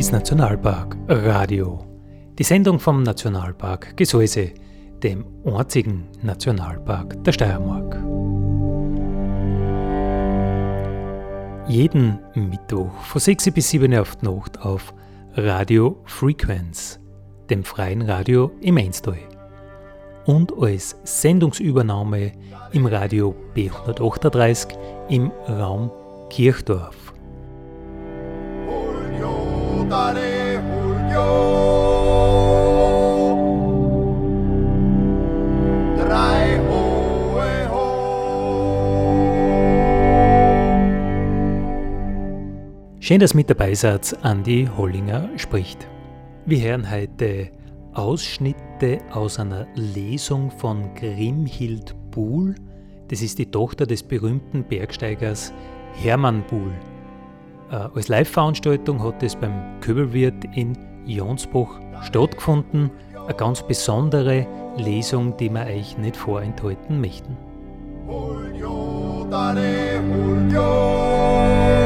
ist Nationalpark Radio. Die Sendung vom Nationalpark Gesäuse, dem einzigen Nationalpark der Steiermark. Jeden Mittwoch von 6 bis 7 Uhr auf die Nacht auf Radio Frequenz, dem freien Radio im Einstal. Und als Sendungsübernahme im Radio B138 im Raum Kirchdorf. Julio, Schön, dass mit dabei seid, Andi Hollinger spricht. Wir hören heute Ausschnitte aus einer Lesung von Grimhild Buhl. Das ist die Tochter des berühmten Bergsteigers Hermann Buhl. Äh, als Live-Veranstaltung hat es beim Köbelwirt in Jonsbruch stattgefunden. Eine ganz besondere Lesung, die wir euch nicht vorenthalten möchten. Julio, dale Julio.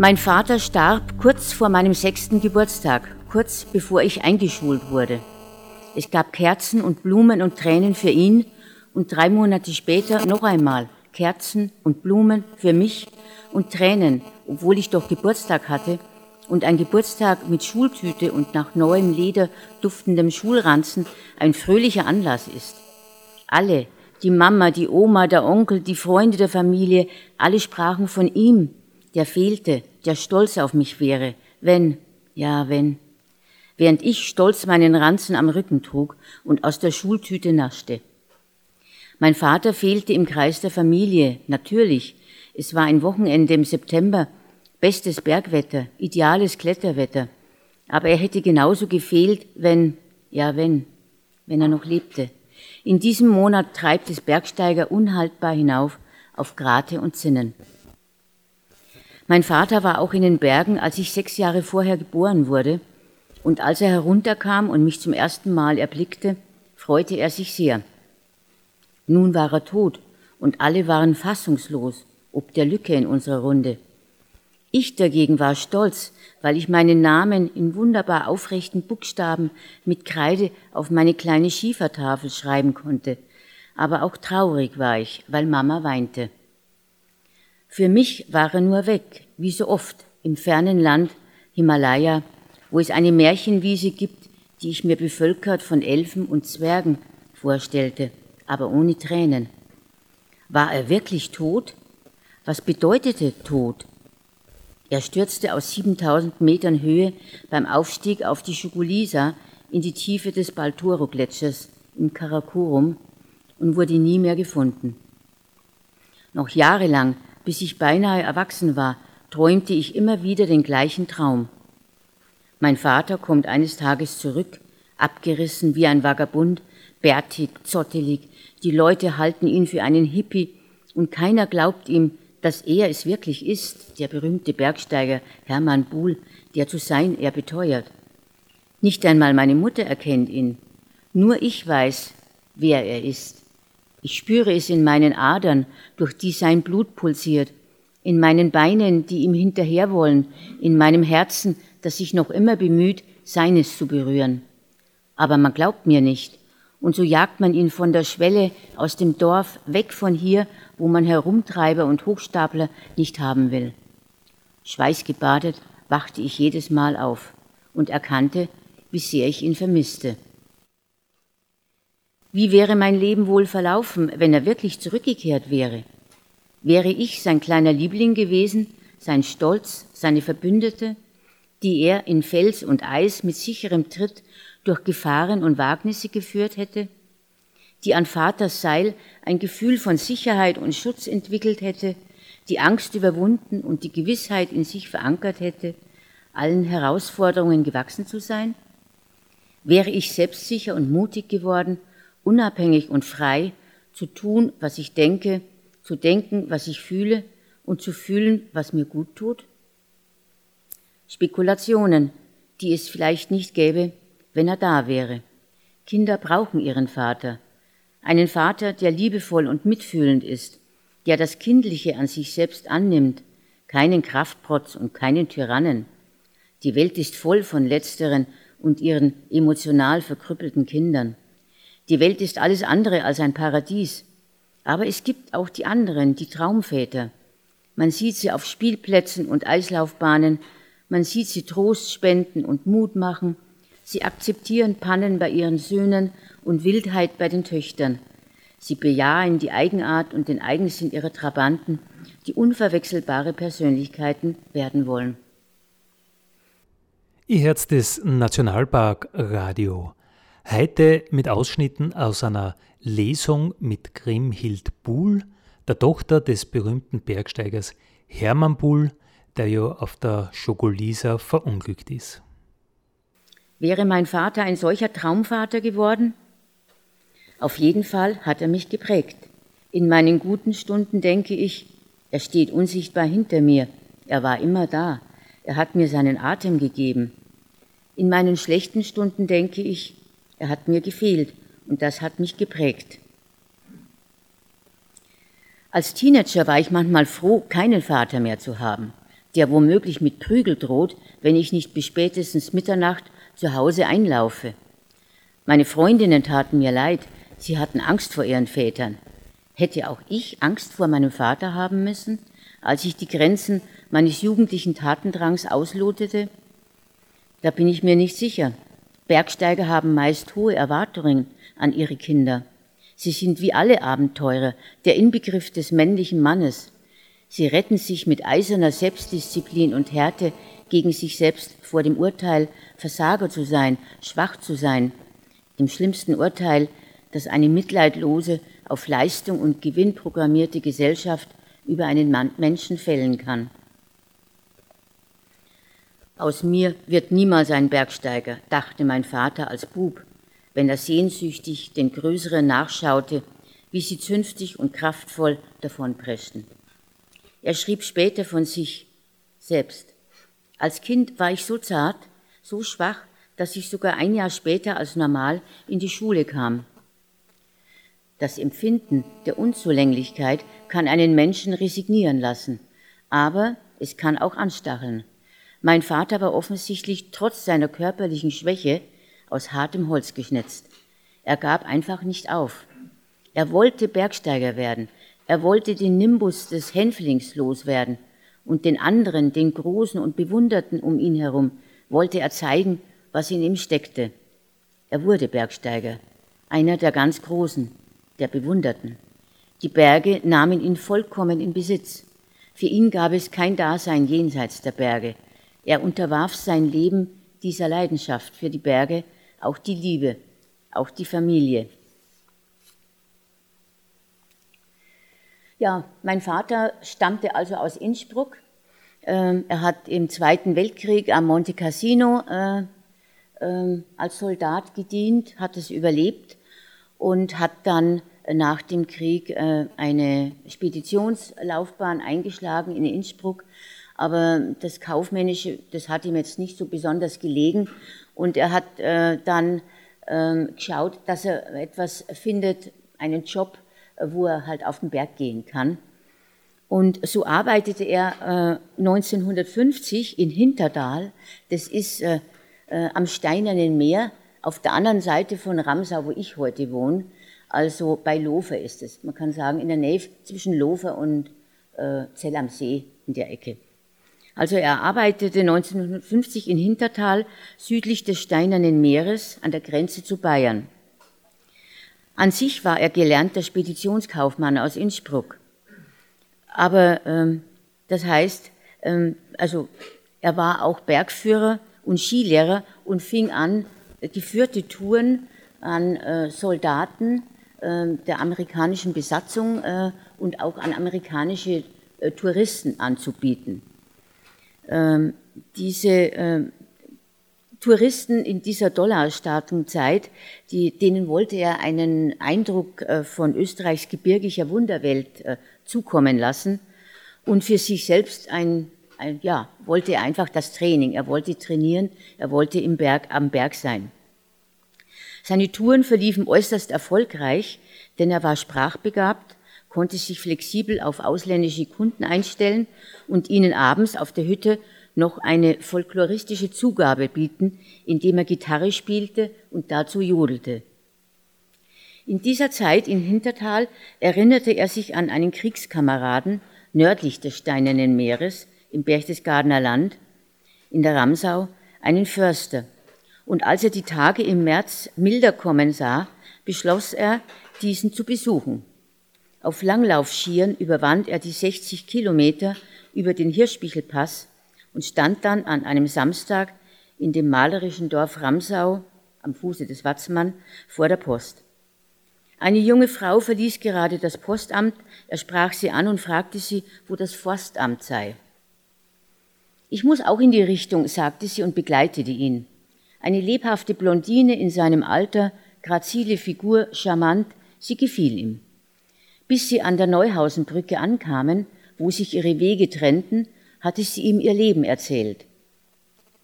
Mein Vater starb kurz vor meinem sechsten Geburtstag, kurz bevor ich eingeschult wurde. Es gab Kerzen und Blumen und Tränen für ihn und drei Monate später noch einmal Kerzen und Blumen für mich und Tränen, obwohl ich doch Geburtstag hatte und ein Geburtstag mit Schultüte und nach neuem Leder duftendem Schulranzen ein fröhlicher Anlass ist. Alle, die Mama, die Oma, der Onkel, die Freunde der Familie, alle sprachen von ihm, der fehlte, der stolz auf mich wäre, wenn, ja, wenn. Während ich stolz meinen Ranzen am Rücken trug und aus der Schultüte naschte. Mein Vater fehlte im Kreis der Familie, natürlich. Es war ein Wochenende im September, bestes Bergwetter, ideales Kletterwetter. Aber er hätte genauso gefehlt, wenn, ja, wenn, wenn er noch lebte. In diesem Monat treibt es Bergsteiger unhaltbar hinauf auf Grate und Zinnen. Mein Vater war auch in den Bergen, als ich sechs Jahre vorher geboren wurde, und als er herunterkam und mich zum ersten Mal erblickte, freute er sich sehr. Nun war er tot, und alle waren fassungslos, ob der Lücke in unserer Runde. Ich dagegen war stolz, weil ich meinen Namen in wunderbar aufrechten Buchstaben mit Kreide auf meine kleine Schiefertafel schreiben konnte. Aber auch traurig war ich, weil Mama weinte. Für mich war er nur weg, wie so oft, im fernen Land Himalaya, wo es eine Märchenwiese gibt, die ich mir bevölkert von Elfen und Zwergen vorstellte, aber ohne Tränen. War er wirklich tot? Was bedeutete tot? Er stürzte aus 7000 Metern Höhe beim Aufstieg auf die Shugulisa in die Tiefe des Baltoro-Gletschers im Karakorum und wurde nie mehr gefunden. Noch jahrelang, bis ich beinahe erwachsen war, träumte ich immer wieder den gleichen Traum. Mein Vater kommt eines Tages zurück, abgerissen wie ein Vagabund, bärtig, zottelig, die Leute halten ihn für einen Hippie und keiner glaubt ihm, dass er es wirklich ist, der berühmte Bergsteiger Hermann Buhl, der zu sein er beteuert. Nicht einmal meine Mutter erkennt ihn. Nur ich weiß, wer er ist. Ich spüre es in meinen Adern, durch die sein Blut pulsiert, in meinen Beinen, die ihm hinterher wollen, in meinem Herzen, das sich noch immer bemüht, seines zu berühren. Aber man glaubt mir nicht, und so jagt man ihn von der Schwelle aus dem Dorf weg von hier, wo man Herumtreiber und Hochstapler nicht haben will. Schweißgebadet wachte ich jedes Mal auf und erkannte, wie sehr ich ihn vermisste. Wie wäre mein Leben wohl verlaufen, wenn er wirklich zurückgekehrt wäre? Wäre ich sein kleiner Liebling gewesen, sein Stolz, seine Verbündete, die er in Fels und Eis mit sicherem Tritt durch Gefahren und Wagnisse geführt hätte? die an Vaters Seil ein Gefühl von Sicherheit und Schutz entwickelt hätte, die Angst überwunden und die Gewissheit in sich verankert hätte, allen Herausforderungen gewachsen zu sein? Wäre ich selbstsicher und mutig geworden, unabhängig und frei zu tun, was ich denke, zu denken, was ich fühle und zu fühlen, was mir gut tut? Spekulationen, die es vielleicht nicht gäbe, wenn er da wäre. Kinder brauchen ihren Vater. Einen Vater, der liebevoll und mitfühlend ist, der das Kindliche an sich selbst annimmt, keinen Kraftprotz und keinen Tyrannen. Die Welt ist voll von letzteren und ihren emotional verkrüppelten Kindern. Die Welt ist alles andere als ein Paradies. Aber es gibt auch die anderen, die Traumväter. Man sieht sie auf Spielplätzen und Eislaufbahnen, man sieht sie Trost spenden und Mut machen, sie akzeptieren Pannen bei ihren Söhnen und Wildheit bei den Töchtern. Sie bejahen die Eigenart und den Eigensinn ihrer Trabanten, die unverwechselbare Persönlichkeiten werden wollen. Ihr Herz des Nationalpark Radio. Heute mit Ausschnitten aus einer Lesung mit Grimhild Buhl, der Tochter des berühmten Bergsteigers Hermann Buhl, der ja auf der Schogolisa verunglückt ist. Wäre mein Vater ein solcher Traumvater geworden? Auf jeden Fall hat er mich geprägt. In meinen guten Stunden denke ich, er steht unsichtbar hinter mir. Er war immer da. Er hat mir seinen Atem gegeben. In meinen schlechten Stunden denke ich, er hat mir gefehlt und das hat mich geprägt. Als Teenager war ich manchmal froh, keinen Vater mehr zu haben der womöglich mit Prügel droht, wenn ich nicht bis spätestens Mitternacht zu Hause einlaufe. Meine Freundinnen taten mir leid, sie hatten Angst vor ihren Vätern. Hätte auch ich Angst vor meinem Vater haben müssen, als ich die Grenzen meines jugendlichen Tatendrangs auslotete? Da bin ich mir nicht sicher. Bergsteiger haben meist hohe Erwartungen an ihre Kinder. Sie sind wie alle Abenteurer der Inbegriff des männlichen Mannes. Sie retten sich mit eiserner Selbstdisziplin und Härte gegen sich selbst vor dem Urteil, Versager zu sein, schwach zu sein, dem schlimmsten Urteil, das eine mitleidlose, auf Leistung und Gewinn programmierte Gesellschaft über einen Menschen fällen kann. Aus mir wird niemals ein Bergsteiger, dachte mein Vater als Bub, wenn er sehnsüchtig den Größeren nachschaute, wie sie zünftig und kraftvoll davonpreschten. Er schrieb später von sich selbst. Als Kind war ich so zart, so schwach, dass ich sogar ein Jahr später als normal in die Schule kam. Das Empfinden der Unzulänglichkeit kann einen Menschen resignieren lassen, aber es kann auch anstacheln. Mein Vater war offensichtlich trotz seiner körperlichen Schwäche aus hartem Holz geschnitzt. Er gab einfach nicht auf. Er wollte Bergsteiger werden, er wollte den Nimbus des Hänflings loswerden und den anderen, den Großen und Bewunderten um ihn herum, wollte er zeigen, was in ihm steckte. Er wurde Bergsteiger, einer der ganz Großen, der Bewunderten. Die Berge nahmen ihn vollkommen in Besitz. Für ihn gab es kein Dasein jenseits der Berge. Er unterwarf sein Leben dieser Leidenschaft für die Berge, auch die Liebe, auch die Familie. Ja, mein Vater stammte also aus Innsbruck. Ähm, er hat im Zweiten Weltkrieg am Monte Cassino äh, äh, als Soldat gedient, hat es überlebt und hat dann nach dem Krieg äh, eine Speditionslaufbahn eingeschlagen in Innsbruck. Aber das Kaufmännische, das hat ihm jetzt nicht so besonders gelegen. Und er hat äh, dann ähm, geschaut, dass er etwas findet, einen Job, wo er halt auf den Berg gehen kann. Und so arbeitete er äh, 1950 in Hinterdal, das ist äh, äh, am Steinernen Meer, auf der anderen Seite von Ramsau, wo ich heute wohne, also bei Lofer ist es. Man kann sagen, in der Nähe zwischen Lofer und äh, Zell am See in der Ecke. Also er arbeitete 1950 in Hintertal südlich des Steinernen Meeres an der Grenze zu Bayern. An sich war er gelernter Speditionskaufmann aus Innsbruck. Aber ähm, das heißt, ähm, also er war auch Bergführer und Skilehrer und fing an, geführte Touren an äh, Soldaten äh, der amerikanischen Besatzung äh, und auch an amerikanische äh, Touristen anzubieten. Ähm, diese ähm, Touristen in dieser Dollarstartungszeit, die, denen wollte er einen Eindruck äh, von Österreichs gebirgiger Wunderwelt äh, zukommen lassen und für sich selbst ein, ein, ja, wollte er einfach das Training. Er wollte trainieren, er wollte im Berg, am Berg sein. Seine Touren verliefen äußerst erfolgreich, denn er war sprachbegabt, konnte sich flexibel auf ausländische Kunden einstellen und ihnen abends auf der Hütte noch eine folkloristische Zugabe bieten, indem er Gitarre spielte und dazu jodelte. In dieser Zeit in Hintertal erinnerte er sich an einen Kriegskameraden nördlich des Steinernen Meeres im Berchtesgadener Land, in der Ramsau, einen Förster. Und als er die Tage im März milder kommen sah, beschloss er, diesen zu besuchen. Auf Langlaufschieren überwand er die 60 Kilometer über den Hirschbichelpass und stand dann an einem Samstag in dem malerischen Dorf Ramsau am Fuße des Watzmann vor der Post. Eine junge Frau verließ gerade das Postamt, er sprach sie an und fragte sie, wo das Forstamt sei. Ich muss auch in die Richtung, sagte sie und begleitete ihn. Eine lebhafte Blondine in seinem Alter, grazile Figur, charmant, sie gefiel ihm. Bis sie an der Neuhausenbrücke ankamen, wo sich ihre Wege trennten, hatte sie ihm ihr Leben erzählt.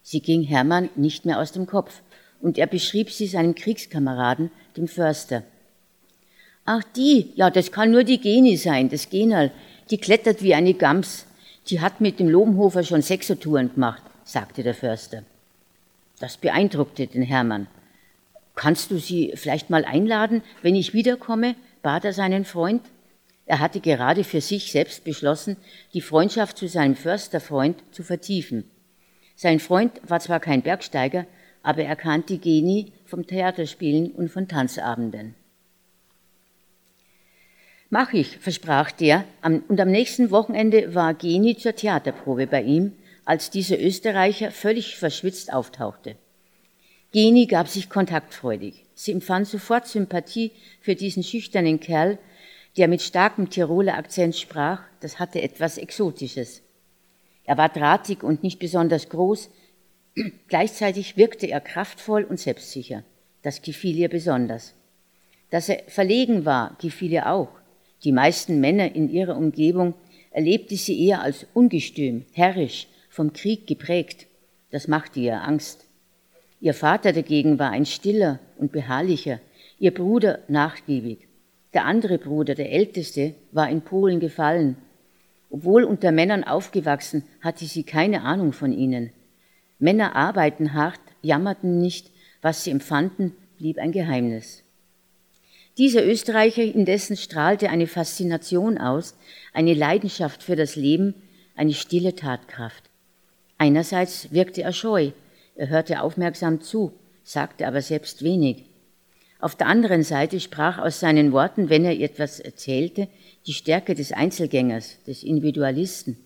Sie ging Hermann nicht mehr aus dem Kopf und er beschrieb sie seinem Kriegskameraden, dem Förster. Ach die, ja, das kann nur die Geni sein, das Genal, die klettert wie eine Gams. Die hat mit dem Lobenhofer schon Sechsertouren gemacht, sagte der Förster. Das beeindruckte den Hermann. Kannst du sie vielleicht mal einladen, wenn ich wiederkomme? bat er seinen Freund. Er hatte gerade für sich selbst beschlossen, die Freundschaft zu seinem Försterfreund zu vertiefen. Sein Freund war zwar kein Bergsteiger, aber er kannte Geni vom Theaterspielen und von Tanzabenden. Mach ich, versprach der, und am nächsten Wochenende war Geni zur Theaterprobe bei ihm, als dieser Österreicher völlig verschwitzt auftauchte. Geni gab sich kontaktfreudig. Sie empfand sofort Sympathie für diesen schüchternen Kerl, der mit starkem Tiroler Akzent sprach, das hatte etwas Exotisches. Er war drahtig und nicht besonders groß, gleichzeitig wirkte er kraftvoll und selbstsicher. Das gefiel ihr besonders. Dass er verlegen war, gefiel ihr auch. Die meisten Männer in ihrer Umgebung erlebte sie eher als ungestüm, herrisch, vom Krieg geprägt. Das machte ihr Angst. Ihr Vater dagegen war ein stiller und beharrlicher, ihr Bruder nachgiebig. Der andere Bruder, der älteste, war in Polen gefallen. Obwohl unter Männern aufgewachsen, hatte sie keine Ahnung von ihnen. Männer arbeiten hart, jammerten nicht, was sie empfanden, blieb ein Geheimnis. Dieser Österreicher indessen strahlte eine Faszination aus, eine Leidenschaft für das Leben, eine stille Tatkraft. Einerseits wirkte er scheu, er hörte aufmerksam zu, sagte aber selbst wenig. Auf der anderen Seite sprach aus seinen Worten, wenn er etwas erzählte, die Stärke des Einzelgängers, des Individualisten,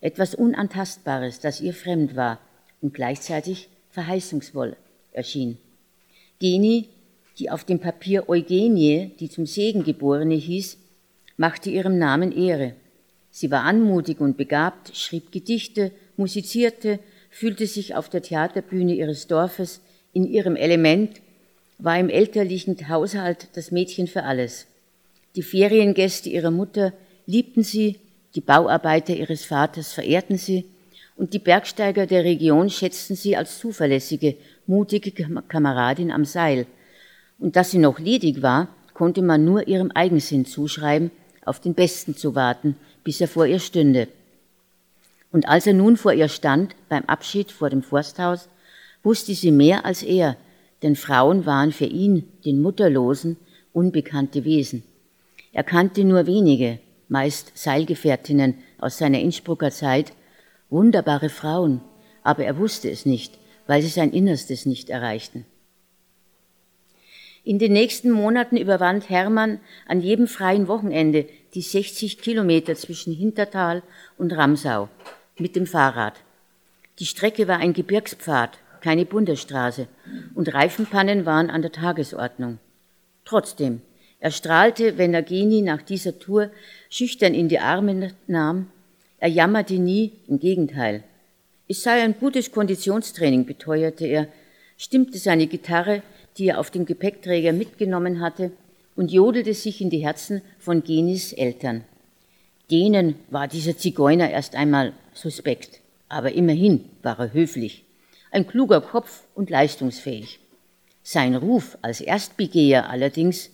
etwas Unantastbares, das ihr fremd war und gleichzeitig verheißungsvoll erschien. Geni, die auf dem Papier Eugenie, die zum Segen geborene hieß, machte ihrem Namen Ehre. Sie war anmutig und begabt, schrieb Gedichte, musizierte, fühlte sich auf der Theaterbühne ihres Dorfes in ihrem Element war im elterlichen Haushalt das Mädchen für alles. Die Feriengäste ihrer Mutter liebten sie, die Bauarbeiter ihres Vaters verehrten sie und die Bergsteiger der Region schätzten sie als zuverlässige, mutige Kameradin am Seil. Und dass sie noch ledig war, konnte man nur ihrem Eigensinn zuschreiben, auf den Besten zu warten, bis er vor ihr stünde. Und als er nun vor ihr stand, beim Abschied vor dem Forsthaus, wusste sie mehr als er, denn Frauen waren für ihn, den Mutterlosen, unbekannte Wesen. Er kannte nur wenige, meist Seilgefährtinnen aus seiner Innsbrucker Zeit, wunderbare Frauen, aber er wusste es nicht, weil sie sein Innerstes nicht erreichten. In den nächsten Monaten überwand Hermann an jedem freien Wochenende die 60 Kilometer zwischen Hintertal und Ramsau mit dem Fahrrad. Die Strecke war ein Gebirgspfad, keine Bundesstraße und Reifenpannen waren an der Tagesordnung. Trotzdem, Er strahlte, wenn er Geni nach dieser Tour schüchtern in die Arme nahm. Er jammerte nie, im Gegenteil. Es sei ein gutes Konditionstraining, beteuerte er, stimmte seine Gitarre, die er auf dem Gepäckträger mitgenommen hatte, und jodelte sich in die Herzen von Genis Eltern. Denen war dieser Zigeuner erst einmal suspekt, aber immerhin war er höflich, ein kluger Kopf und leistungsfähig. Sein Ruf als Erstbegeher allerdings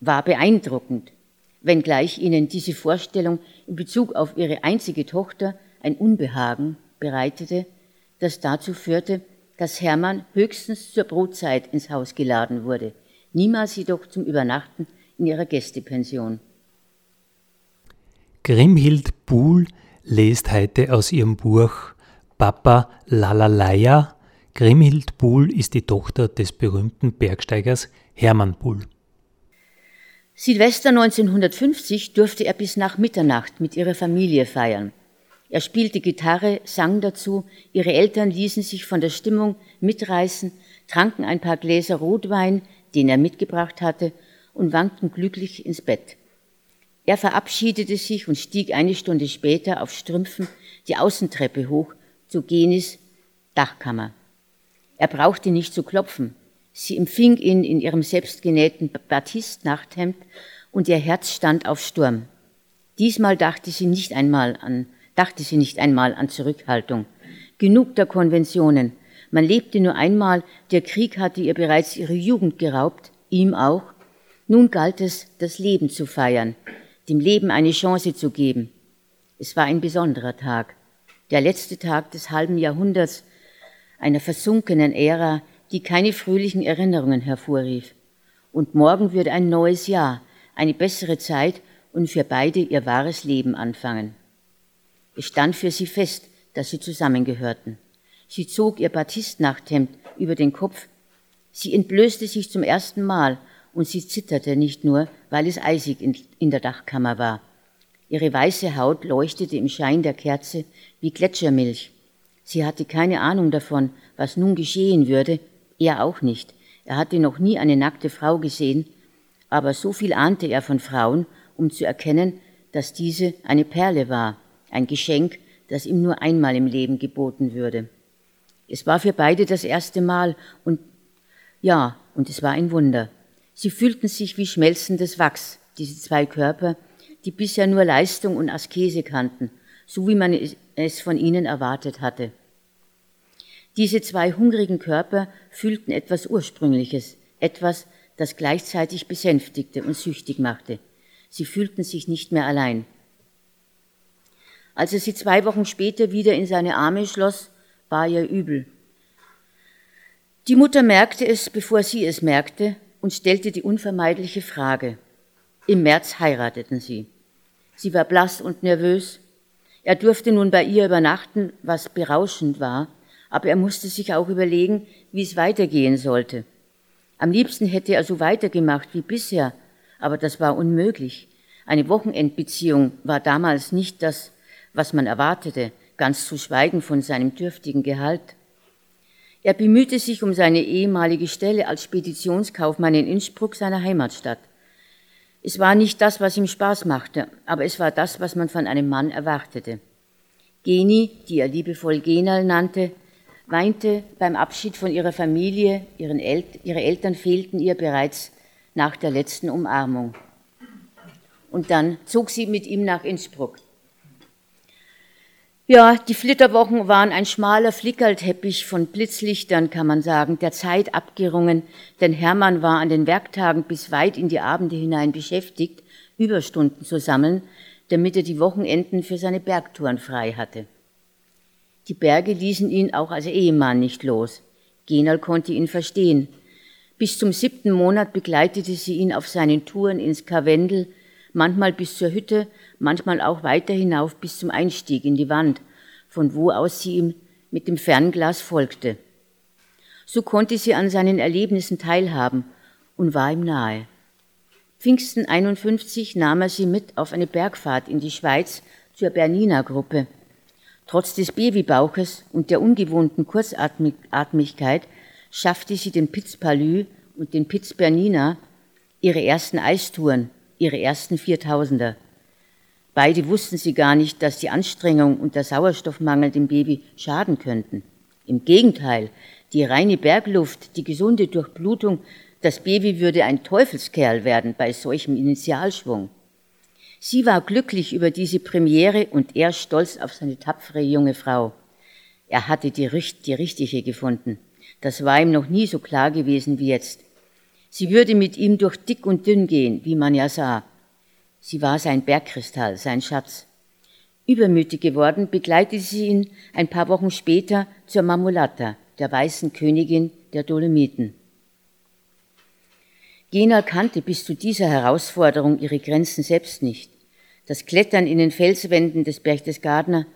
war beeindruckend, wenngleich ihnen diese Vorstellung in Bezug auf ihre einzige Tochter ein Unbehagen bereitete, das dazu führte, dass Hermann höchstens zur Brotzeit ins Haus geladen wurde, niemals jedoch zum Übernachten in ihrer Gästepension. Grimhild Buhl lest heute aus ihrem Buch Papa Lalalaya. Grimhild Buhl ist die Tochter des berühmten Bergsteigers Hermann Buhl. Silvester 1950 durfte er bis nach Mitternacht mit ihrer Familie feiern. Er spielte Gitarre, sang dazu, ihre Eltern ließen sich von der Stimmung mitreißen, tranken ein paar Gläser Rotwein, den er mitgebracht hatte, und wankten glücklich ins Bett. Er verabschiedete sich und stieg eine Stunde später auf Strümpfen die Außentreppe hoch zu Genis Dachkammer. Er brauchte nicht zu klopfen. Sie empfing ihn in ihrem selbstgenähten Batist-Nachthemd und ihr Herz stand auf Sturm. Diesmal dachte sie nicht einmal an, dachte sie nicht einmal an Zurückhaltung. Genug der Konventionen. Man lebte nur einmal, der Krieg hatte ihr bereits ihre Jugend geraubt, ihm auch. Nun galt es, das Leben zu feiern, dem Leben eine Chance zu geben. Es war ein besonderer Tag, der letzte Tag des halben Jahrhunderts, einer versunkenen Ära, die keine fröhlichen Erinnerungen hervorrief. Und morgen würde ein neues Jahr, eine bessere Zeit und für beide ihr wahres Leben anfangen. Es stand für sie fest, dass sie zusammengehörten. Sie zog ihr Batistnachthemd über den Kopf, sie entblößte sich zum ersten Mal und sie zitterte nicht nur, weil es eisig in der Dachkammer war. Ihre weiße Haut leuchtete im Schein der Kerze wie Gletschermilch. Sie hatte keine Ahnung davon, was nun geschehen würde, er auch nicht. Er hatte noch nie eine nackte Frau gesehen, aber so viel ahnte er von Frauen, um zu erkennen, dass diese eine Perle war, ein Geschenk, das ihm nur einmal im Leben geboten würde. Es war für beide das erste Mal und ja, und es war ein Wunder. Sie fühlten sich wie schmelzendes Wachs, diese zwei Körper, die bisher nur Leistung und Askese kannten, so wie man es von ihnen erwartet hatte. Diese zwei hungrigen Körper fühlten etwas Ursprüngliches, etwas, das gleichzeitig besänftigte und süchtig machte. Sie fühlten sich nicht mehr allein. Als er sie zwei Wochen später wieder in seine Arme schloss, war ihr übel. Die Mutter merkte es, bevor sie es merkte, und stellte die unvermeidliche Frage. Im März heirateten sie. Sie war blass und nervös. Er durfte nun bei ihr übernachten, was berauschend war, aber er musste sich auch überlegen, wie es weitergehen sollte. Am liebsten hätte er so weitergemacht wie bisher, aber das war unmöglich. Eine Wochenendbeziehung war damals nicht das, was man erwartete, ganz zu schweigen von seinem dürftigen Gehalt. Er bemühte sich um seine ehemalige Stelle als Speditionskaufmann in Innsbruck, seiner Heimatstadt. Es war nicht das, was ihm Spaß machte, aber es war das, was man von einem Mann erwartete. Geni, die er liebevoll Genal nannte, weinte beim Abschied von ihrer Familie, El ihre Eltern fehlten ihr bereits nach der letzten Umarmung. Und dann zog sie mit ihm nach Innsbruck. Ja, die Flitterwochen waren ein schmaler Flickerlteppich von Blitzlichtern, kann man sagen, der Zeit abgerungen, denn Hermann war an den Werktagen bis weit in die Abende hinein beschäftigt, Überstunden zu sammeln, damit er die Wochenenden für seine Bergtouren frei hatte. Die Berge ließen ihn auch als Ehemann nicht los. Genal konnte ihn verstehen. Bis zum siebten Monat begleitete sie ihn auf seinen Touren ins Karwendel, manchmal bis zur Hütte, manchmal auch weiter hinauf bis zum Einstieg in die Wand, von wo aus sie ihm mit dem Fernglas folgte. So konnte sie an seinen Erlebnissen teilhaben und war ihm nahe. Pfingsten 51 nahm er sie mit auf eine Bergfahrt in die Schweiz zur Bernina Gruppe. Trotz des Babybauches und der ungewohnten Kurzatmigkeit schaffte sie den Piz Palü und den Piz Bernina, ihre ersten Eistouren, ihre ersten Viertausender. Beide wussten sie gar nicht, dass die Anstrengung und der Sauerstoffmangel dem Baby schaden könnten. Im Gegenteil, die reine Bergluft, die gesunde Durchblutung, das Baby würde ein Teufelskerl werden bei solchem Initialschwung. Sie war glücklich über diese Premiere und er stolz auf seine tapfere junge Frau. Er hatte die, die richtige gefunden. Das war ihm noch nie so klar gewesen wie jetzt. Sie würde mit ihm durch dick und dünn gehen, wie man ja sah. Sie war sein Bergkristall, sein Schatz. Übermütig geworden, begleitete sie ihn ein paar Wochen später zur Mamulata, der weißen Königin der Dolomiten. Gena kannte bis zu dieser Herausforderung ihre Grenzen selbst nicht. Das Klettern in den Felswänden des Berchtesgadener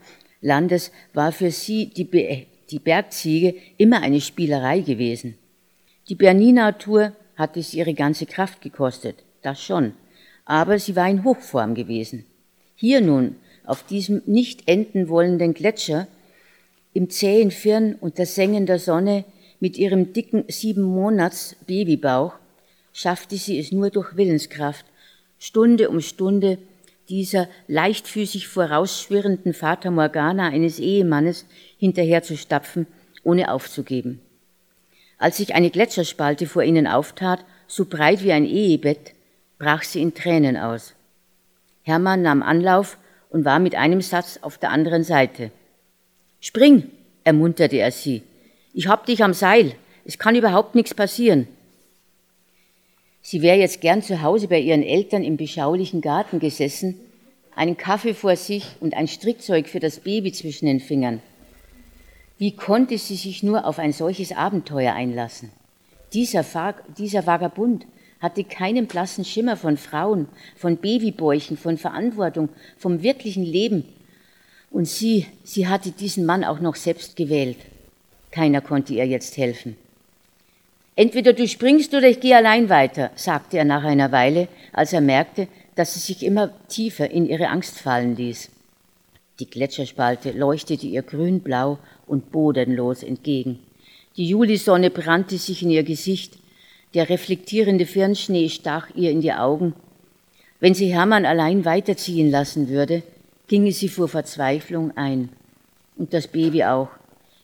Landes war für sie, die, Be die Bergziege, immer eine Spielerei gewesen. Die Bernina-Tour hatte sie ihre ganze Kraft gekostet, das schon, aber sie war in Hochform gewesen. Hier nun, auf diesem nicht enden wollenden Gletscher, im zähen Firn unter sengender Sonne, mit ihrem dicken sieben Monats Babybauch, schaffte sie es nur durch Willenskraft, Stunde um Stunde dieser leichtfüßig vorausschwirrenden Fata Morgana eines Ehemannes hinterherzustapfen, ohne aufzugeben. Als sich eine Gletscherspalte vor ihnen auftat, so breit wie ein Ehebett, brach sie in Tränen aus. Hermann nahm Anlauf und war mit einem Satz auf der anderen Seite. Spring, ermunterte er sie. Ich hab dich am Seil. Es kann überhaupt nichts passieren. Sie wäre jetzt gern zu Hause bei ihren Eltern im beschaulichen Garten gesessen, einen Kaffee vor sich und ein Strickzeug für das Baby zwischen den Fingern. Wie konnte sie sich nur auf ein solches Abenteuer einlassen? Dieser, dieser Vagabund hatte keinen blassen Schimmer von Frauen, von Babybäuchen, von Verantwortung, vom wirklichen Leben. Und sie, sie hatte diesen Mann auch noch selbst gewählt. Keiner konnte ihr jetzt helfen. Entweder du springst oder ich gehe allein weiter, sagte er nach einer Weile, als er merkte, dass sie sich immer tiefer in ihre Angst fallen ließ. Die Gletscherspalte leuchtete ihr grünblau und bodenlos entgegen. Die Julisonne brannte sich in ihr Gesicht, der reflektierende Firnschnee stach ihr in die Augen. Wenn sie Hermann allein weiterziehen lassen würde, ginge sie vor Verzweiflung ein. Und das Baby auch.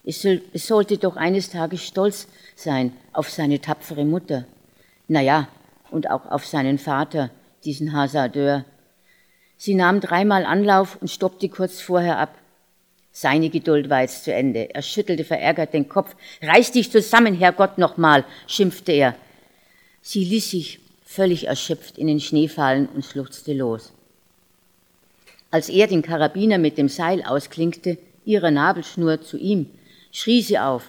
Es, soll, es sollte doch eines Tages stolz sein auf seine tapfere Mutter. Na ja, und auch auf seinen Vater, diesen Hasardeur. Sie nahm dreimal Anlauf und stoppte kurz vorher ab. Seine Geduld war jetzt zu Ende. Er schüttelte verärgert den Kopf. Reiß dich zusammen, Herrgott, nochmal, schimpfte er. Sie ließ sich völlig erschöpft in den Schnee fallen und schluchzte los. Als er den Karabiner mit dem Seil ausklinkte, ihrer Nabelschnur zu ihm, schrie sie auf.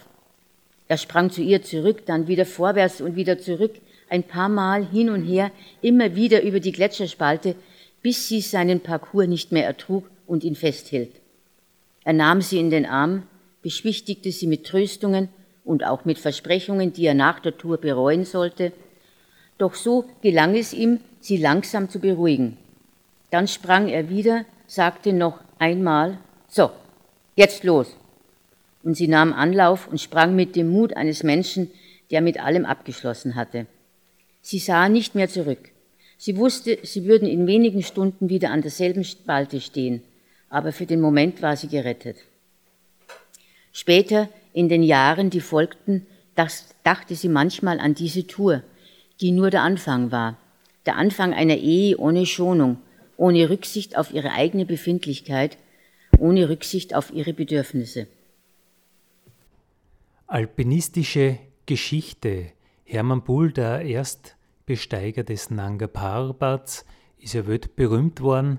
Er sprang zu ihr zurück, dann wieder vorwärts und wieder zurück, ein paar Mal hin und her, immer wieder über die Gletscherspalte, bis sie seinen Parcours nicht mehr ertrug und ihn festhielt. Er nahm sie in den Arm, beschwichtigte sie mit Tröstungen und auch mit Versprechungen, die er nach der Tour bereuen sollte, doch so gelang es ihm, sie langsam zu beruhigen. Dann sprang er wieder, sagte noch einmal, so, jetzt los und sie nahm Anlauf und sprang mit dem Mut eines Menschen, der mit allem abgeschlossen hatte. Sie sah nicht mehr zurück. Sie wusste, sie würden in wenigen Stunden wieder an derselben Spalte stehen, aber für den Moment war sie gerettet. Später, in den Jahren, die folgten, dachte sie manchmal an diese Tour, die nur der Anfang war, der Anfang einer Ehe ohne Schonung, ohne Rücksicht auf ihre eigene Befindlichkeit, ohne Rücksicht auf ihre Bedürfnisse. Alpinistische Geschichte. Hermann Bull, der Erstbesteiger des Nanga Parbats, ist ja weltberühmt worden.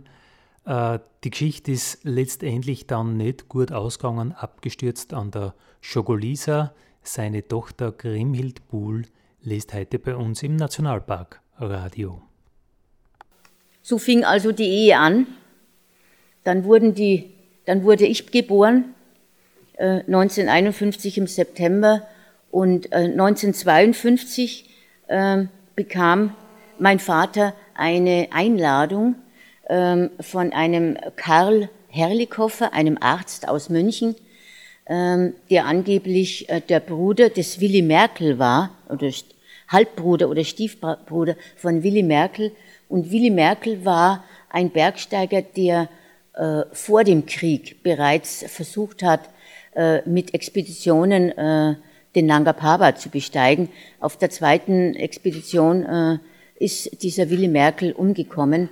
Äh, die Geschichte ist letztendlich dann nicht gut ausgegangen, abgestürzt an der Schogolisa. Seine Tochter Grimhild Buhl lest heute bei uns im Nationalpark Radio. So fing also die Ehe an. Dann, wurden die, dann wurde ich geboren 1951 äh, im September und 1952 äh, äh, bekam mein Vater eine Einladung ähm, von einem Karl Herrlichhofer, einem Arzt aus München, der angeblich der Bruder des Willy Merkel war, oder Halbbruder oder Stiefbruder von Willy Merkel. Und Willy Merkel war ein Bergsteiger, der äh, vor dem Krieg bereits versucht hat, äh, mit Expeditionen äh, den Nanga Parbat zu besteigen. Auf der zweiten Expedition äh, ist dieser Willy Merkel umgekommen.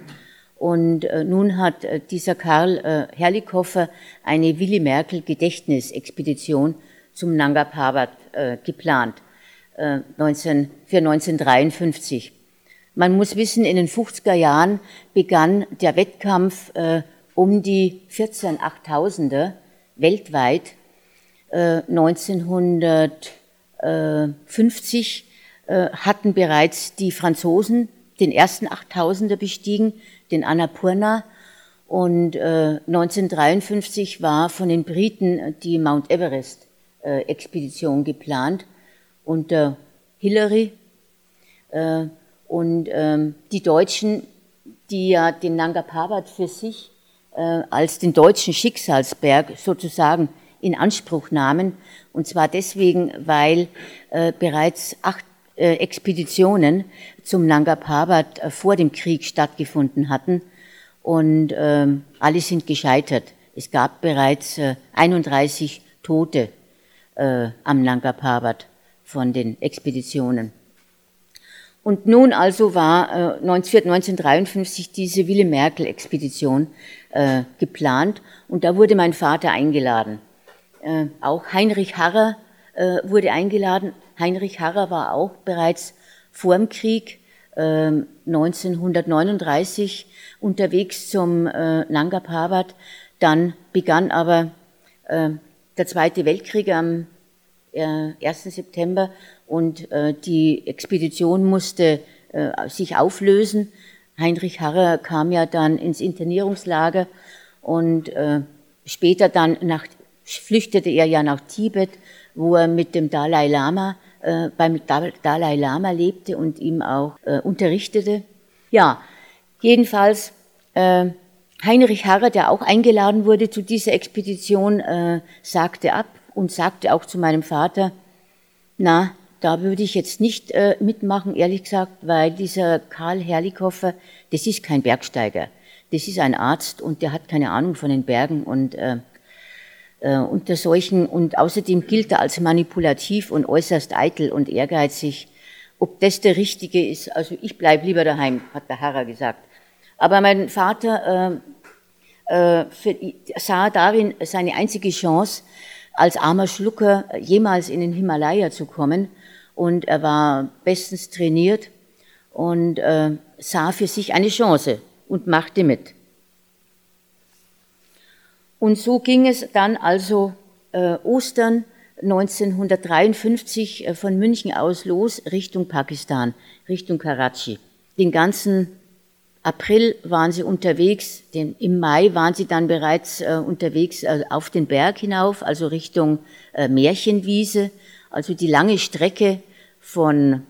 Und äh, nun hat äh, dieser Karl äh, Herrlichhofer eine Willy Merkel Gedächtnisexpedition zum Nanga Parbat geplant 19, für 1953. Man muss wissen, in den 50er Jahren begann der Wettkampf um die 14 8000er weltweit. 1950 hatten bereits die Franzosen den ersten 8000er bestiegen, den Annapurna. Und äh, 1953 war von den Briten die Mount Everest-Expedition äh, geplant unter Hillary. Äh, und ähm, die Deutschen, die ja den Nanga Parbat für sich äh, als den deutschen Schicksalsberg sozusagen in Anspruch nahmen. Und zwar deswegen, weil äh, bereits acht Expeditionen zum Nanga Parbat äh, vor dem Krieg stattgefunden hatten und ähm, alle sind gescheitert. Es gab bereits äh, 31 Tote äh, am Nanga Parbat von den Expeditionen. Und nun also war äh, 1953 diese Wille Merkel-Expedition äh, geplant und da wurde mein Vater eingeladen. Äh, auch Heinrich Harrer äh, wurde eingeladen. Heinrich Harrer war auch bereits vor dem Krieg äh, 1939 unterwegs zum äh, Nanga Parbat. Dann begann aber äh, der Zweite Weltkrieg am äh, 1. September und äh, die Expedition musste äh, sich auflösen. Heinrich Harrer kam ja dann ins Internierungslager und äh, später dann nach, flüchtete er ja nach Tibet wo er mit dem Dalai Lama, äh, beim Dalai Lama lebte und ihm auch äh, unterrichtete. Ja, jedenfalls äh, Heinrich Harrer, der auch eingeladen wurde zu dieser Expedition, äh, sagte ab und sagte auch zu meinem Vater, na, da würde ich jetzt nicht äh, mitmachen, ehrlich gesagt, weil dieser Karl Herrlichhofer, das ist kein Bergsteiger. Das ist ein Arzt und der hat keine Ahnung von den Bergen und äh, äh, unter solchen und außerdem gilt er als manipulativ und äußerst eitel und ehrgeizig. Ob das der Richtige ist, also ich bleib lieber daheim, hat der Harrer gesagt. Aber mein Vater äh, äh, für, sah darin seine einzige Chance, als armer Schlucker jemals in den Himalaya zu kommen. Und er war bestens trainiert und äh, sah für sich eine Chance und machte mit. Und so ging es dann also äh, Ostern 1953 äh, von München aus los Richtung Pakistan, Richtung Karachi. Den ganzen April waren sie unterwegs, den, im Mai waren sie dann bereits äh, unterwegs äh, auf den Berg hinauf, also Richtung äh, Märchenwiese, also die lange Strecke von,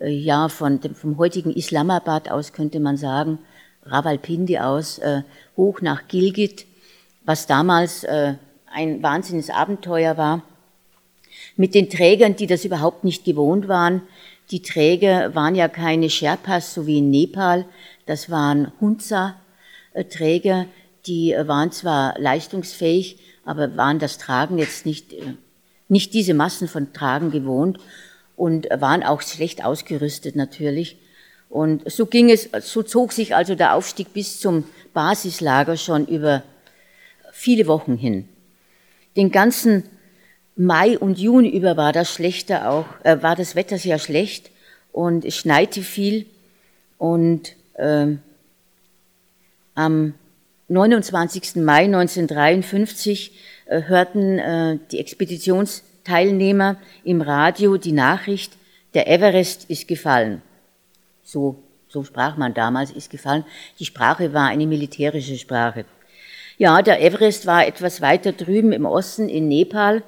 äh, ja, von dem, vom heutigen Islamabad aus könnte man sagen, Rawalpindi aus, äh, hoch nach Gilgit, was damals äh, ein wahnsinniges Abenteuer war, mit den Trägern, die das überhaupt nicht gewohnt waren. Die Träger waren ja keine Sherpas, so wie in Nepal, das waren Hunza-Träger, die äh, waren zwar leistungsfähig, aber waren das Tragen jetzt nicht, äh, nicht diese Massen von Tragen gewohnt und waren auch schlecht ausgerüstet natürlich. Und so ging es, so zog sich also der Aufstieg bis zum Basislager schon über viele Wochen hin. Den ganzen Mai und Juni über war das schlechter auch, äh, war das Wetter sehr schlecht und es schneite viel und äh, am 29. Mai 1953 äh, hörten äh, die Expeditionsteilnehmer im Radio die Nachricht, der Everest ist gefallen. So, so sprach man damals, ist gefallen. Die Sprache war eine militärische Sprache. Ja, der Everest war etwas weiter drüben im Osten in Nepal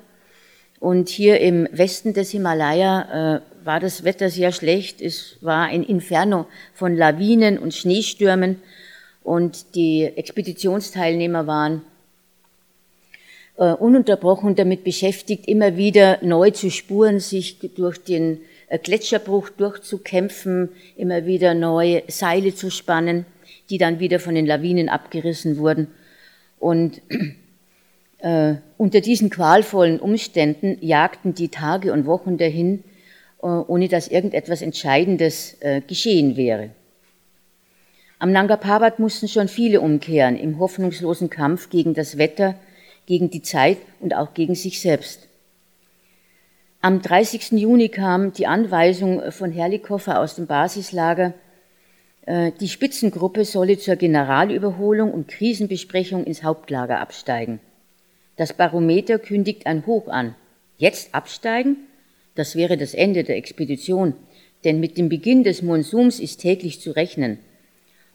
und hier im Westen des Himalaya äh, war das Wetter sehr schlecht. Es war ein Inferno von Lawinen und Schneestürmen und die Expeditionsteilnehmer waren äh, ununterbrochen damit beschäftigt, immer wieder neu zu spuren, sich durch den Gletscherbruch durchzukämpfen, immer wieder neue Seile zu spannen, die dann wieder von den Lawinen abgerissen wurden. Und äh, unter diesen qualvollen Umständen jagten die Tage und Wochen dahin, äh, ohne dass irgendetwas Entscheidendes äh, geschehen wäre. Am Nanga Parbat mussten schon viele umkehren im hoffnungslosen Kampf gegen das Wetter, gegen die Zeit und auch gegen sich selbst. Am 30. Juni kam die Anweisung von Herrlichhofer aus dem Basislager, die Spitzengruppe solle zur Generalüberholung und Krisenbesprechung ins Hauptlager absteigen. Das Barometer kündigt ein Hoch an. Jetzt absteigen? Das wäre das Ende der Expedition, denn mit dem Beginn des Monsums ist täglich zu rechnen.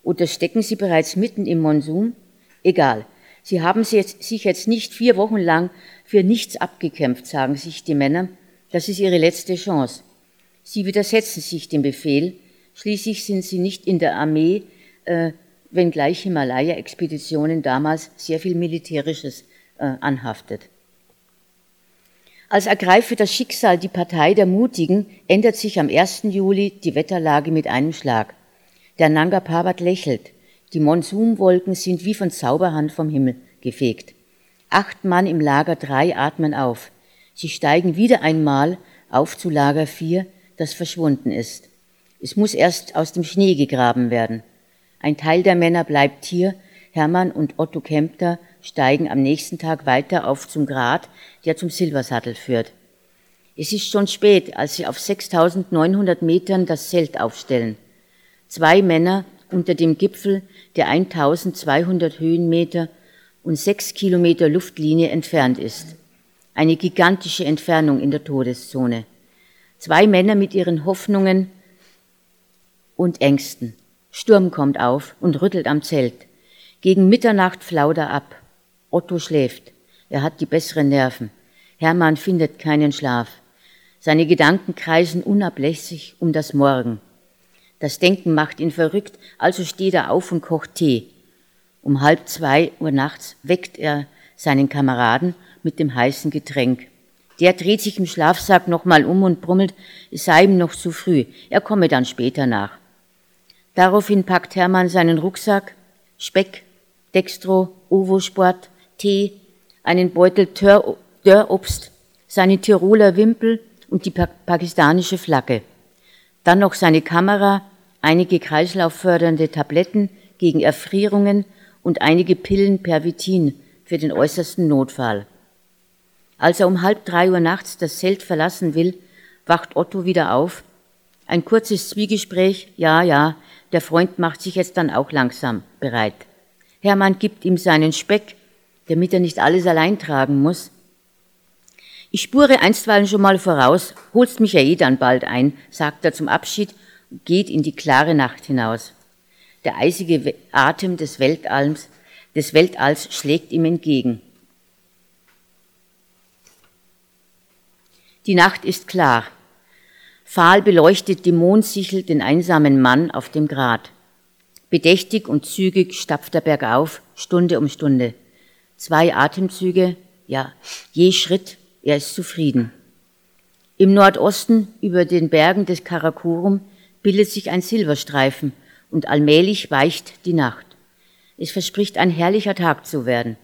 Oder stecken Sie bereits mitten im Monsum? Egal. Sie haben sich jetzt nicht vier Wochen lang für nichts abgekämpft, sagen sich die Männer. Das ist Ihre letzte Chance. Sie widersetzen sich dem Befehl. Schließlich sind Sie nicht in der Armee, äh, wenngleich Himalaya-Expeditionen damals sehr viel Militärisches äh, anhaftet. Als ergreife das Schicksal die Partei der Mutigen, ändert sich am 1. Juli die Wetterlage mit einem Schlag. Der Nanga Parbat lächelt. Die Monsumwolken sind wie von Zauberhand vom Himmel gefegt. Acht Mann im Lager 3 atmen auf. Sie steigen wieder einmal auf zu Lager 4, das verschwunden ist. Es muss erst aus dem Schnee gegraben werden. Ein Teil der Männer bleibt hier. Hermann und Otto Kempter steigen am nächsten Tag weiter auf zum Grat, der zum Silbersattel führt. Es ist schon spät, als sie auf 6900 Metern das Zelt aufstellen. Zwei Männer unter dem Gipfel, der 1200 Höhenmeter und sechs Kilometer Luftlinie entfernt ist. Eine gigantische Entfernung in der Todeszone. Zwei Männer mit ihren Hoffnungen und Ängsten. Sturm kommt auf und rüttelt am Zelt. Gegen Mitternacht flaut er ab. Otto schläft. Er hat die besseren Nerven. Hermann findet keinen Schlaf. Seine Gedanken kreisen unablässig um das Morgen. Das Denken macht ihn verrückt, also steht er auf und kocht Tee. Um halb zwei Uhr nachts weckt er seinen Kameraden mit dem heißen Getränk. Der dreht sich im Schlafsack nochmal um und brummelt, es sei ihm noch zu früh, er komme dann später nach. Daraufhin packt Hermann seinen Rucksack, Speck, Dextro, Ovosport, Tee, einen Beutel Dörrobst, seine Tiroler Wimpel und die pakistanische Flagge. Dann noch seine Kamera, einige kreislauffördernde Tabletten gegen Erfrierungen und einige Pillen Pervitin für den äußersten Notfall. Als er um halb drei Uhr nachts das Zelt verlassen will, wacht Otto wieder auf. Ein kurzes Zwiegespräch, ja, ja, der Freund macht sich jetzt dann auch langsam bereit. Hermann gibt ihm seinen Speck, damit er nicht alles allein tragen muss. Ich spure einstweilen schon mal voraus, holst mich ja eh dann bald ein, sagt er zum Abschied geht in die klare Nacht hinaus. Der eisige Atem des Weltalls, des Weltalls schlägt ihm entgegen. Die Nacht ist klar. Fahl beleuchtet die Mondsichel den einsamen Mann auf dem Grat. Bedächtig und zügig stapft er bergauf, Stunde um Stunde. Zwei Atemzüge, ja, je Schritt, er ist zufrieden. Im Nordosten, über den Bergen des Karakorum, bildet sich ein Silberstreifen und allmählich weicht die Nacht. Es verspricht ein herrlicher Tag zu werden.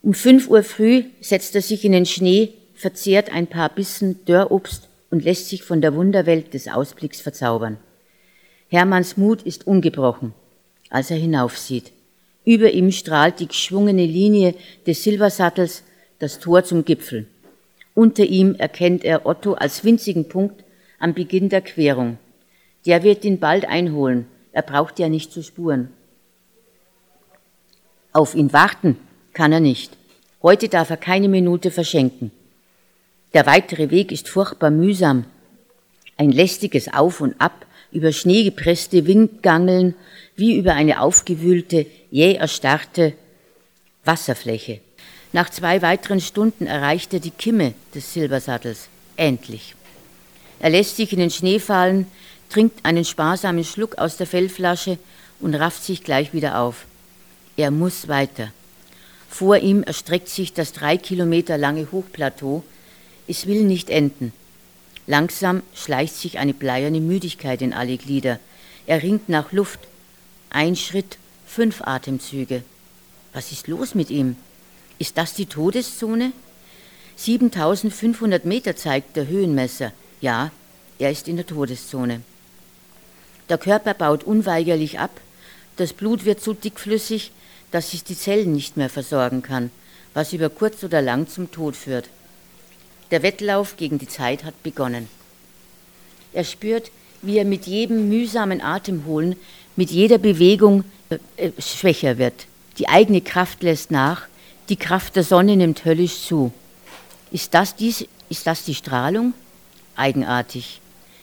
Um fünf Uhr früh setzt er sich in den Schnee, verzehrt ein paar Bissen Dörrobst und lässt sich von der Wunderwelt des Ausblicks verzaubern. Hermanns Mut ist ungebrochen, als er hinaufsieht. Über ihm strahlt die geschwungene Linie des Silbersattels das Tor zum Gipfel. Unter ihm erkennt er Otto als winzigen Punkt am Beginn der Querung. Der wird ihn bald einholen. Er braucht ja nicht zu spuren. Auf ihn warten kann er nicht. Heute darf er keine Minute verschenken. Der weitere Weg ist furchtbar mühsam. Ein lästiges Auf und Ab über schneegepresste Windgangeln wie über eine aufgewühlte, jäh erstarrte Wasserfläche. Nach zwei weiteren Stunden erreicht er die Kimme des Silbersattels. Endlich. Er lässt sich in den Schnee fallen, trinkt einen sparsamen Schluck aus der Fellflasche und rafft sich gleich wieder auf. Er muss weiter. Vor ihm erstreckt sich das drei Kilometer lange Hochplateau. Es will nicht enden. Langsam schleicht sich eine bleierne Müdigkeit in alle Glieder. Er ringt nach Luft. Ein Schritt, fünf Atemzüge. Was ist los mit ihm? Ist das die Todeszone? 7500 Meter zeigt der Höhenmesser. Ja, er ist in der Todeszone. Der Körper baut unweigerlich ab. Das Blut wird so dickflüssig, dass es die Zellen nicht mehr versorgen kann, was über kurz oder lang zum Tod führt. Der Wettlauf gegen die Zeit hat begonnen. Er spürt, wie er mit jedem mühsamen Atemholen, mit jeder Bewegung äh, äh, schwächer wird. Die eigene Kraft lässt nach, die Kraft der Sonne nimmt höllisch zu. Ist das, dies, ist das die Strahlung? Eigenartig.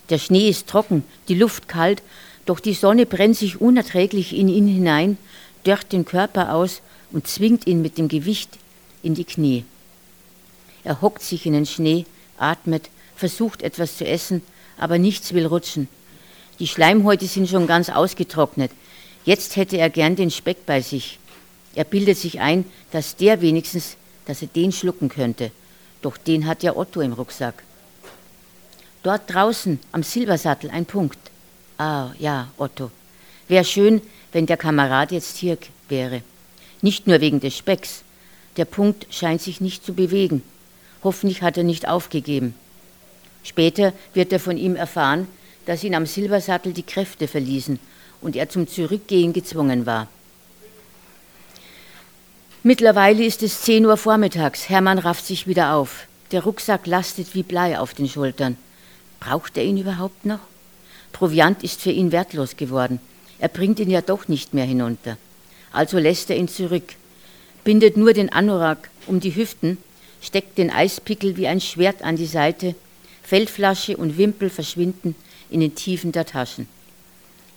Der Schnee ist trocken, die Luft kalt, doch die Sonne brennt sich unerträglich in ihn hinein, dörrt den Körper aus und zwingt ihn mit dem Gewicht in die Knie. Er hockt sich in den Schnee, atmet, versucht etwas zu essen, aber nichts will rutschen. Die Schleimhäute sind schon ganz ausgetrocknet. Jetzt hätte er gern den Speck bei sich. Er bildet sich ein, dass der wenigstens, dass er den schlucken könnte. Doch den hat ja Otto im Rucksack. Dort draußen am Silbersattel ein Punkt. Ah, ja, Otto. Wäre schön, wenn der Kamerad jetzt hier wäre. Nicht nur wegen des Specks. Der Punkt scheint sich nicht zu bewegen. Hoffentlich hat er nicht aufgegeben. Später wird er von ihm erfahren, dass ihn am Silbersattel die Kräfte verließen und er zum Zurückgehen gezwungen war. Mittlerweile ist es 10 Uhr vormittags. Hermann rafft sich wieder auf. Der Rucksack lastet wie Blei auf den Schultern. Braucht er ihn überhaupt noch? Proviant ist für ihn wertlos geworden. Er bringt ihn ja doch nicht mehr hinunter. Also lässt er ihn zurück, bindet nur den Anorak um die Hüften steckt den Eispickel wie ein Schwert an die Seite, Feldflasche und Wimpel verschwinden in den Tiefen der Taschen.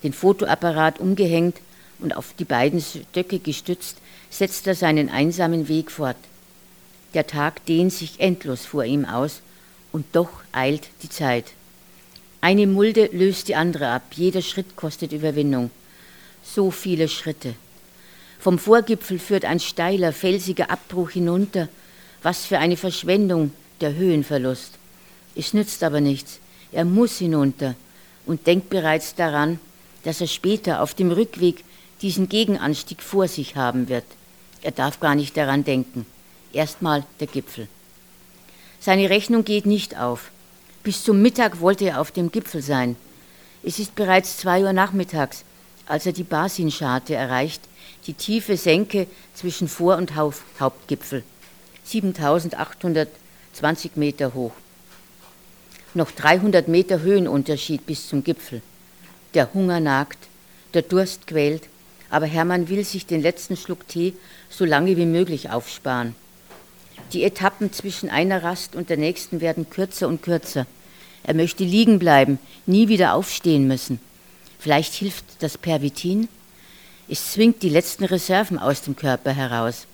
Den Fotoapparat umgehängt und auf die beiden Stöcke gestützt, setzt er seinen einsamen Weg fort. Der Tag dehnt sich endlos vor ihm aus, und doch eilt die Zeit. Eine Mulde löst die andere ab, jeder Schritt kostet Überwindung. So viele Schritte. Vom Vorgipfel führt ein steiler, felsiger Abbruch hinunter, was für eine Verschwendung, der Höhenverlust. Es nützt aber nichts. Er muss hinunter und denkt bereits daran, dass er später auf dem Rückweg diesen Gegenanstieg vor sich haben wird. Er darf gar nicht daran denken. Erstmal der Gipfel. Seine Rechnung geht nicht auf. Bis zum Mittag wollte er auf dem Gipfel sein. Es ist bereits zwei Uhr nachmittags, als er die Basinscharte erreicht, die tiefe Senke zwischen Vor- und Hauptgipfel. 7820 Meter hoch. Noch 300 Meter Höhenunterschied bis zum Gipfel. Der Hunger nagt, der Durst quält, aber Hermann will sich den letzten Schluck Tee so lange wie möglich aufsparen. Die Etappen zwischen einer Rast und der nächsten werden kürzer und kürzer. Er möchte liegen bleiben, nie wieder aufstehen müssen. Vielleicht hilft das Pervitin? Es zwingt die letzten Reserven aus dem Körper heraus.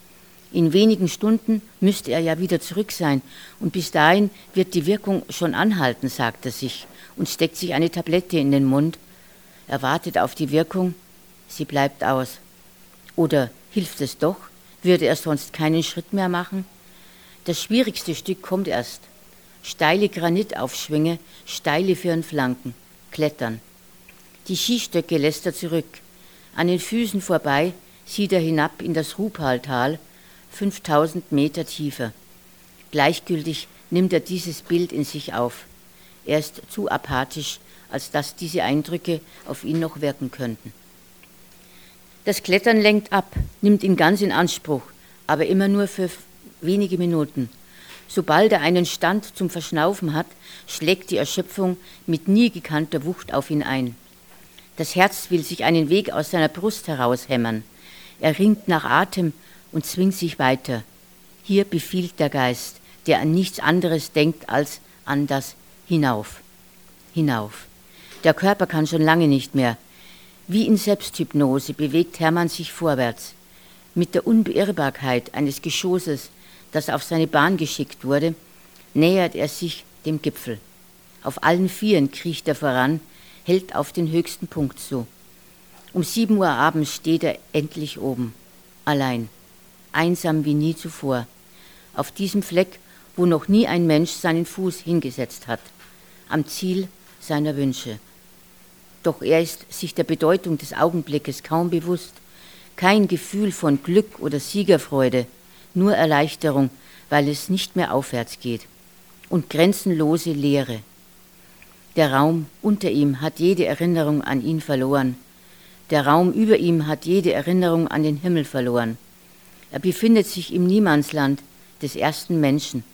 In wenigen Stunden müsste er ja wieder zurück sein, und bis dahin wird die Wirkung schon anhalten, sagt er sich und steckt sich eine Tablette in den Mund. Er wartet auf die Wirkung, sie bleibt aus. Oder hilft es doch? Würde er sonst keinen Schritt mehr machen? Das schwierigste Stück kommt erst. Steile Granitaufschwünge, steile Firnflanken, Klettern. Die Skistöcke lässt er zurück. An den Füßen vorbei sieht er hinab in das Rupaltal, 5000 Meter tiefer. Gleichgültig nimmt er dieses Bild in sich auf. Er ist zu apathisch, als dass diese Eindrücke auf ihn noch wirken könnten. Das Klettern lenkt ab, nimmt ihn ganz in Anspruch, aber immer nur für wenige Minuten. Sobald er einen Stand zum Verschnaufen hat, schlägt die Erschöpfung mit nie gekannter Wucht auf ihn ein. Das Herz will sich einen Weg aus seiner Brust heraushämmern. Er ringt nach Atem und zwingt sich weiter. Hier befiehlt der Geist, der an nichts anderes denkt als an das Hinauf. Hinauf. Der Körper kann schon lange nicht mehr. Wie in Selbsthypnose bewegt Hermann sich vorwärts. Mit der Unbeirrbarkeit eines Geschosses, das auf seine Bahn geschickt wurde, nähert er sich dem Gipfel. Auf allen Vieren kriecht er voran, hält auf den höchsten Punkt zu. Um sieben Uhr abends steht er endlich oben, allein einsam wie nie zuvor, auf diesem Fleck, wo noch nie ein Mensch seinen Fuß hingesetzt hat. am Ziel seiner Wünsche. Doch er ist sich der Bedeutung des Augenblickes kaum bewusst. Kein Gefühl von Glück oder Siegerfreude, nur Erleichterung, weil es nicht mehr aufwärts geht. Und grenzenlose Leere. Der Raum unter ihm hat jede Erinnerung an ihn verloren. Der Raum über ihm hat jede Erinnerung an den Himmel verloren. Er befindet sich im Niemandsland des ersten Menschen,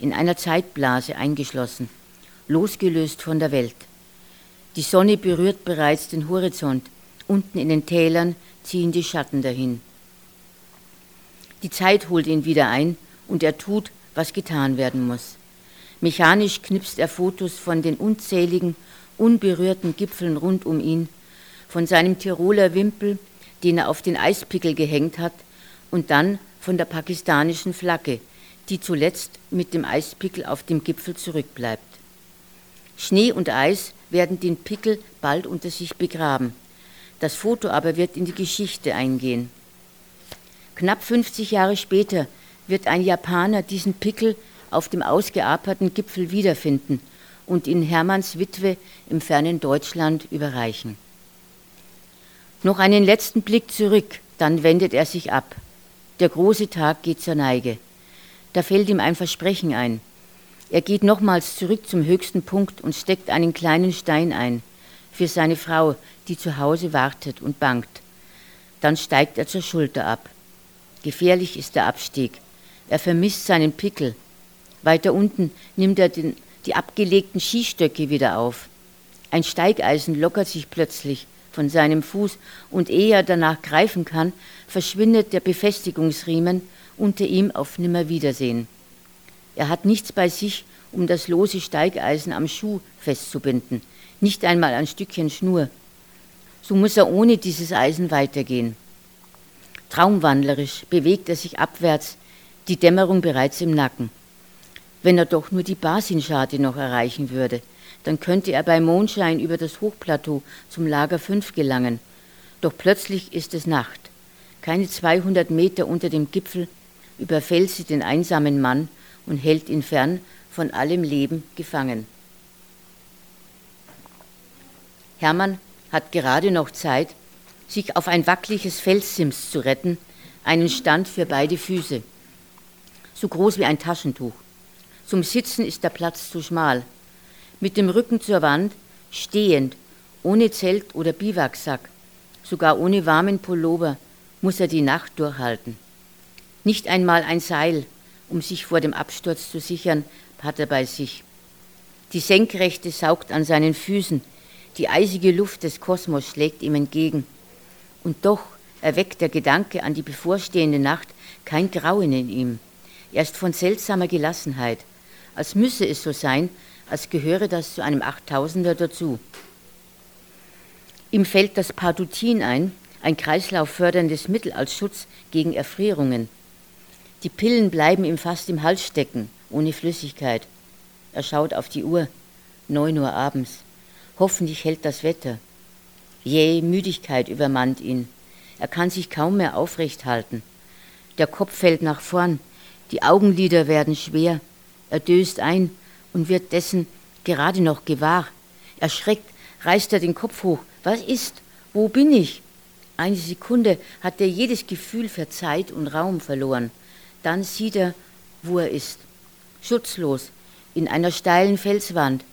in einer Zeitblase eingeschlossen, losgelöst von der Welt. Die Sonne berührt bereits den Horizont, unten in den Tälern ziehen die Schatten dahin. Die Zeit holt ihn wieder ein und er tut, was getan werden muss. Mechanisch knipst er Fotos von den unzähligen, unberührten Gipfeln rund um ihn, von seinem Tiroler Wimpel, den er auf den Eispickel gehängt hat, und dann von der pakistanischen Flagge, die zuletzt mit dem Eispickel auf dem Gipfel zurückbleibt. Schnee und Eis werden den Pickel bald unter sich begraben. Das Foto aber wird in die Geschichte eingehen. Knapp 50 Jahre später wird ein Japaner diesen Pickel auf dem ausgeaperten Gipfel wiederfinden und ihn Hermanns Witwe im fernen Deutschland überreichen. Noch einen letzten Blick zurück, dann wendet er sich ab. Der große Tag geht zur Neige. Da fällt ihm ein Versprechen ein. Er geht nochmals zurück zum höchsten Punkt und steckt einen kleinen Stein ein für seine Frau, die zu Hause wartet und bangt. Dann steigt er zur Schulter ab. Gefährlich ist der Abstieg. Er vermisst seinen Pickel. Weiter unten nimmt er den, die abgelegten Skistöcke wieder auf. Ein Steigeisen lockert sich plötzlich von seinem Fuß und ehe er danach greifen kann, verschwindet der Befestigungsriemen unter ihm auf Nimmerwiedersehen. Er hat nichts bei sich, um das lose Steigeisen am Schuh festzubinden, nicht einmal ein Stückchen Schnur. So muss er ohne dieses Eisen weitergehen. Traumwandlerisch bewegt er sich abwärts, die Dämmerung bereits im Nacken. Wenn er doch nur die Basinscharte noch erreichen würde, dann könnte er bei Mondschein über das Hochplateau zum Lager 5 gelangen. Doch plötzlich ist es Nacht. Keine 200 Meter unter dem Gipfel überfällt sie den einsamen Mann und hält ihn fern von allem Leben gefangen. Hermann hat gerade noch Zeit, sich auf ein wackeliges Felssims zu retten, einen Stand für beide Füße, so groß wie ein Taschentuch. Zum Sitzen ist der Platz zu schmal. Mit dem Rücken zur Wand, stehend, ohne Zelt oder Biwaksack, sogar ohne warmen Pullover, muss er die Nacht durchhalten. Nicht einmal ein Seil, um sich vor dem Absturz zu sichern, hat er bei sich. Die Senkrechte saugt an seinen Füßen, die eisige Luft des Kosmos schlägt ihm entgegen. Und doch erweckt der Gedanke an die bevorstehende Nacht kein Grauen in ihm. Er ist von seltsamer Gelassenheit, als müsse es so sein, als gehöre das zu einem Achttausender dazu. Ihm fällt das Pardutin ein, ein kreislaufförderndes Mittel als Schutz gegen Erfrierungen. Die Pillen bleiben ihm fast im Hals stecken, ohne Flüssigkeit. Er schaut auf die Uhr, neun Uhr abends. Hoffentlich hält das Wetter. Jähe Müdigkeit übermannt ihn. Er kann sich kaum mehr aufrecht halten. Der Kopf fällt nach vorn, die Augenlider werden schwer. Er döst ein und wird dessen gerade noch gewahr. Erschreckt reißt er den Kopf hoch. Was ist? Wo bin ich? Eine Sekunde hat er jedes Gefühl für Zeit und Raum verloren. Dann sieht er, wo er ist. Schutzlos, in einer steilen Felswand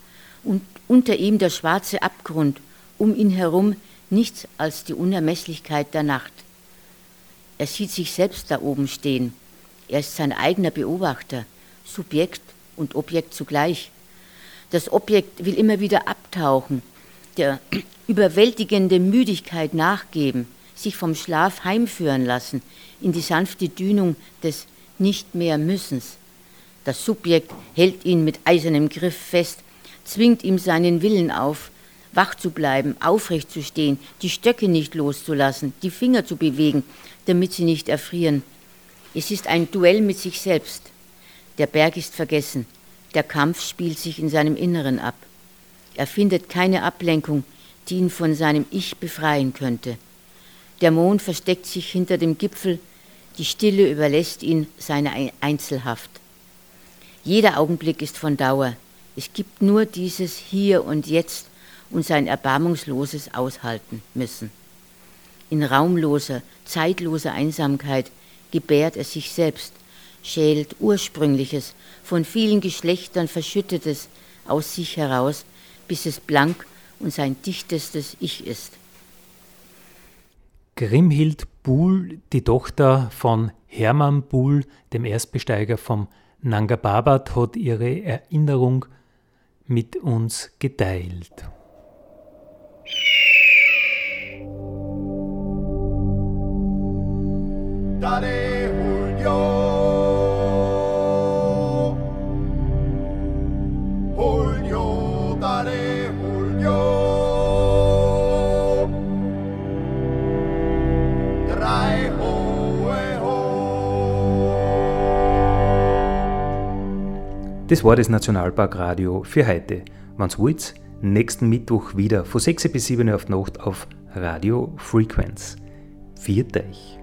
und unter ihm der schwarze Abgrund, um ihn herum nichts als die Unermesslichkeit der Nacht. Er sieht sich selbst da oben stehen. Er ist sein eigener Beobachter, Subjekt und Objekt zugleich. Das Objekt will immer wieder abtauchen, der überwältigende Müdigkeit nachgeben, sich vom Schlaf heimführen lassen in die sanfte Dünung des nicht mehr Müssens. Das Subjekt hält ihn mit eisernem Griff fest, zwingt ihm seinen Willen auf, wach zu bleiben, aufrecht zu stehen, die Stöcke nicht loszulassen, die Finger zu bewegen, damit sie nicht erfrieren. Es ist ein Duell mit sich selbst. Der Berg ist vergessen, der Kampf spielt sich in seinem Inneren ab. Er findet keine Ablenkung, die ihn von seinem Ich befreien könnte. Der Mond versteckt sich hinter dem Gipfel, die Stille überlässt ihn seine Einzelhaft. Jeder Augenblick ist von Dauer, Es gibt nur dieses Hier und Jetzt und sein erbarmungsloses Aushalten müssen. In raumloser, zeitloser Einsamkeit gebärt er sich selbst, schält Ursprüngliches, von vielen Geschlechtern verschüttetes aus sich heraus, bis es blank und sein dichtestes Ich ist. Grimhild Buhl, die Tochter von Hermann Buhl, dem Erstbesteiger vom Nanga Parbat, hat ihre Erinnerung mit uns geteilt. Dare Julio. Julio, Das war das Nationalparkradio für heute. Wann's wollt, nächsten Mittwoch wieder von 6 bis 7 Uhr auf Nacht auf Radio Frequenz. Viert euch!